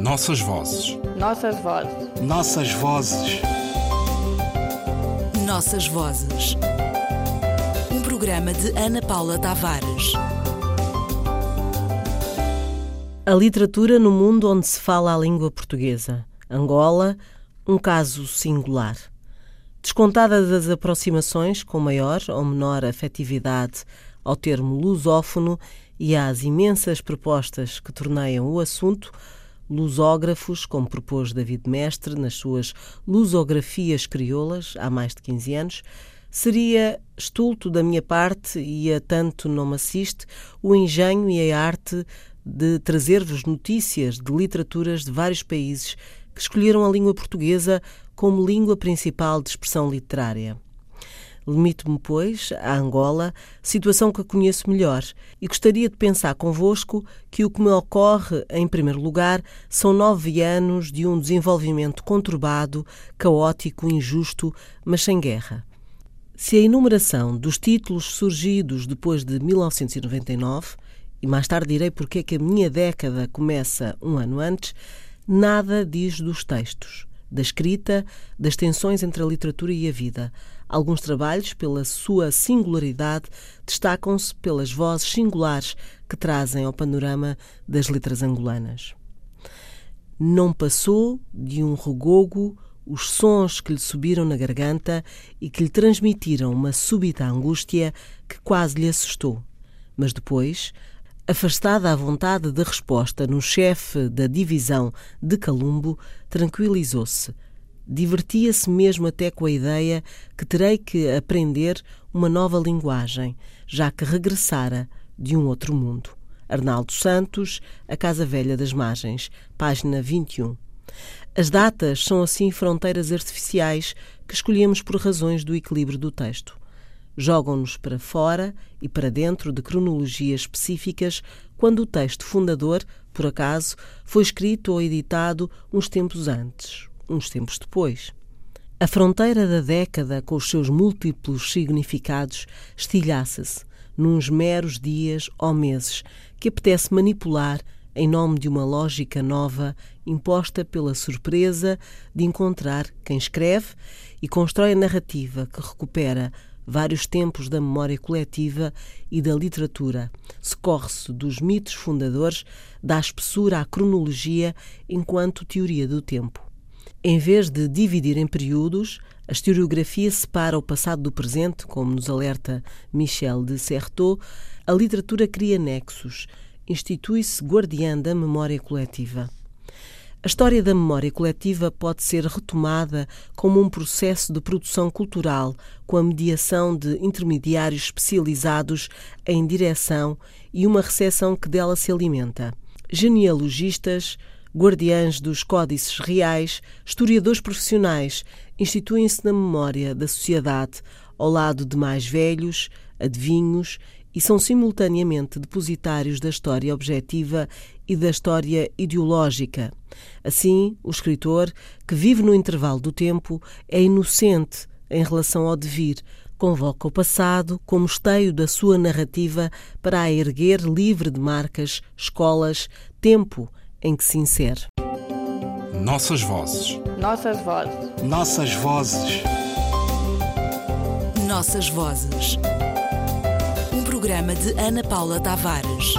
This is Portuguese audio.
Nossas vozes. Nossas vozes. Nossas vozes. Nossas vozes. Um programa de Ana Paula Tavares. A literatura no mundo onde se fala a língua portuguesa. Angola, um caso singular. Descontada das aproximações com maior ou menor afetividade ao termo lusófono e às imensas propostas que torneiam o assunto, lusógrafos, como propôs David Mestre nas suas lusografias crioulas há mais de 15 anos, seria estulto da minha parte, e a tanto não me assiste, o engenho e a arte de trazer-vos notícias de literaturas de vários países que escolheram a língua portuguesa como língua principal de expressão literária. Limito-me, pois, a Angola, situação que conheço melhor, e gostaria de pensar convosco que o que me ocorre, em primeiro lugar, são nove anos de um desenvolvimento conturbado, caótico, injusto, mas sem guerra. Se a enumeração dos títulos surgidos depois de 1999, e mais tarde direi porque é que a minha década começa um ano antes, nada diz dos textos, da escrita, das tensões entre a literatura e a vida. Alguns trabalhos, pela sua singularidade, destacam-se pelas vozes singulares que trazem ao panorama das letras angolanas. Não passou de um regogo os sons que lhe subiram na garganta e que lhe transmitiram uma súbita angústia que quase lhe assustou. Mas depois, afastada à vontade de resposta no chefe da divisão de Calumbo, tranquilizou-se. Divertia-se mesmo até com a ideia que terei que aprender uma nova linguagem, já que regressara de um outro mundo. Arnaldo Santos, A Casa Velha das Margens, página 21. As datas são assim fronteiras artificiais que escolhemos por razões do equilíbrio do texto jogam-nos para fora e para dentro de cronologias específicas quando o texto fundador, por acaso, foi escrito ou editado uns tempos antes, uns tempos depois. A fronteira da década, com os seus múltiplos significados, estilhaça-se nos meros dias ou meses que apetece manipular em nome de uma lógica nova imposta pela surpresa de encontrar quem escreve e constrói a narrativa que recupera vários tempos da memória coletiva e da literatura. Socorre-se dos mitos fundadores, dá espessura à cronologia enquanto teoria do tempo. Em vez de dividir em períodos, a historiografia separa o passado do presente, como nos alerta Michel de Certeau, a literatura cria nexos, institui-se guardiã da memória coletiva. A história da memória coletiva pode ser retomada como um processo de produção cultural com a mediação de intermediários especializados em direção e uma recepção que dela se alimenta. Genealogistas, guardiães dos códices reais, historiadores profissionais instituem-se na memória da sociedade ao lado de mais velhos, adivinhos e são simultaneamente depositários da história objetiva e da história ideológica. Assim, o escritor, que vive no intervalo do tempo, é inocente em relação ao devir, convoca o passado como esteio da sua narrativa para a erguer livre de marcas, escolas, tempo em que se insere. Nossas vozes. Nossas vozes. Nossas vozes. Nossas vozes. Um programa de Ana Paula Tavares.